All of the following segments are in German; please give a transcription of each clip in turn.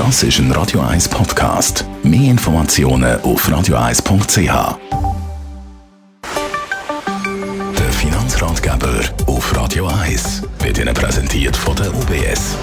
Das ist ein Radio 1 Podcast. Mehr Informationen auf radio1.ch. Der Finanzratgeber auf Radio 1 wird Ihnen präsentiert von der UBS.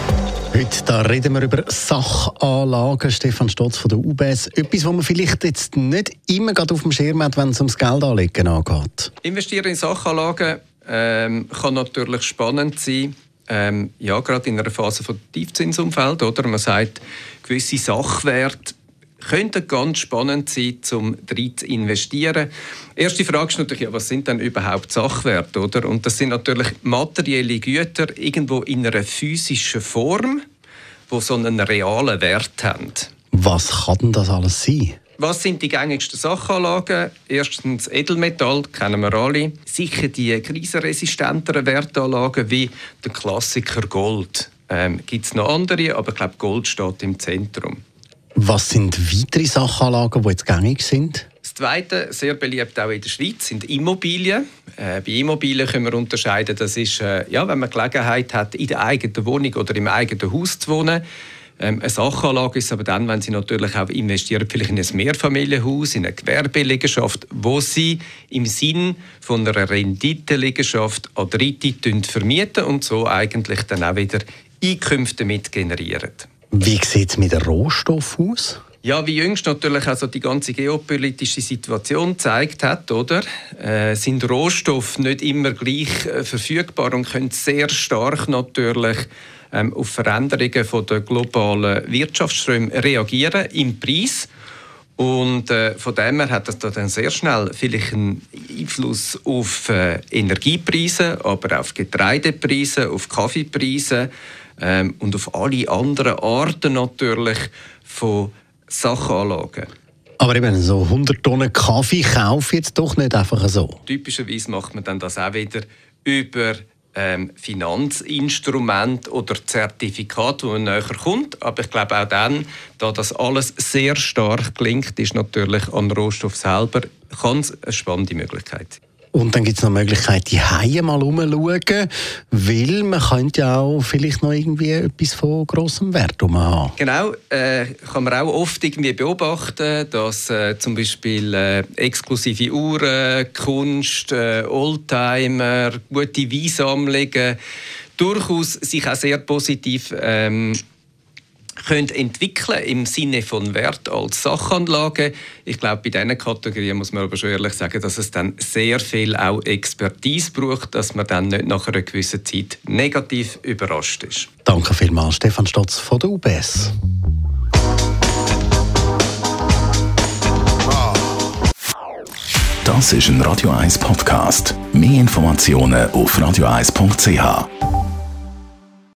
Heute da reden wir über Sachanlagen. Stefan Stotz von der UBS. Etwas, was man vielleicht jetzt nicht immer gerade auf dem Schirm hat, wenn es ums Geldanlegen angeht. Investieren in Sachanlagen ähm, kann natürlich spannend sein. Ähm, ja, gerade in einer Phase von Tiefzinsumfeld, oder? Man sagt, gewisse Sachwerte könnten ganz spannend sein, um drin zu investieren. Erste Frage ist natürlich, ja, was sind denn überhaupt Sachwerte, oder? Und das sind natürlich materielle Güter irgendwo in einer physischen Form, wo so einen realen Wert haben. Was kann denn das alles sein? Was sind die gängigsten Sachanlagen? Erstens Edelmetall, kennen wir alle. Sicher die krisenresistenteren Wertanlagen wie der Klassiker Gold. Ähm, Gibt es noch andere, aber ich glaube, Gold steht im Zentrum. Was sind weitere Sachanlagen, die jetzt gängig sind? Das Zweite, sehr beliebt auch in der Schweiz, sind Immobilien. Äh, bei Immobilien können wir unterscheiden, das ist, äh, ja, wenn man Gelegenheit hat, in der eigenen Wohnung oder im eigenen Haus zu wohnen. Ähm, eine Sachanlage ist aber dann, wenn Sie natürlich auch investieren, vielleicht in ein Mehrfamilienhaus, in eine Gewerbeliegenschaft, wo Sie im Sinn von einer Renditeliegenschaft an Dritte vermieten und so eigentlich dann auch wieder Einkünfte mit generieren. Wie sieht es mit dem Rohstoff aus? Ja, wie jüngst natürlich also die ganze geopolitische Situation gezeigt hat, oder, äh, sind Rohstoffe nicht immer gleich äh, verfügbar und können sehr stark natürlich ähm, auf Veränderungen von der globalen Wirtschaftsströme reagieren im Preis. Und äh, von dem her hat das dann sehr schnell vielleicht einen Einfluss auf äh, Energiepreise, aber auch auf Getreidepreise, auf Kaffeepreise ähm, und auf alle anderen Arten natürlich von Sachanlagen. Aber eben so 100 Tonnen Kaffee kaufe jetzt doch nicht einfach so. Typischerweise macht man dann das auch wieder über ähm, Finanzinstrument oder Zertifikat, wo man näher kommt. Aber ich glaube auch dann, da das alles sehr stark klingt, ist natürlich an Rohstoff selber kann es eine spannende Möglichkeit sein. Und dann gibt es noch die Möglichkeit, die Haie mal umzuschauen, weil man könnte ja auch vielleicht noch irgendwie etwas von grossem Wert haben. Genau, äh, kann man auch oft irgendwie beobachten, dass äh, zum Beispiel äh, exklusive Uhren, Kunst, äh, Oldtimer, gute Weinsammlungen durchaus sich auch sehr positiv ähm, können entwickeln im Sinne von Wert als Sachanlage. Ich glaube, bei diesen Kategorien muss man aber schon ehrlich sagen, dass es dann sehr viel auch Expertise braucht, dass man dann nicht nach einer gewissen Zeit negativ überrascht ist. Danke vielmals, Stefan Stotz von der UBS. Das ist ein Radio 1 Podcast. Mehr Informationen auf radio1.ch.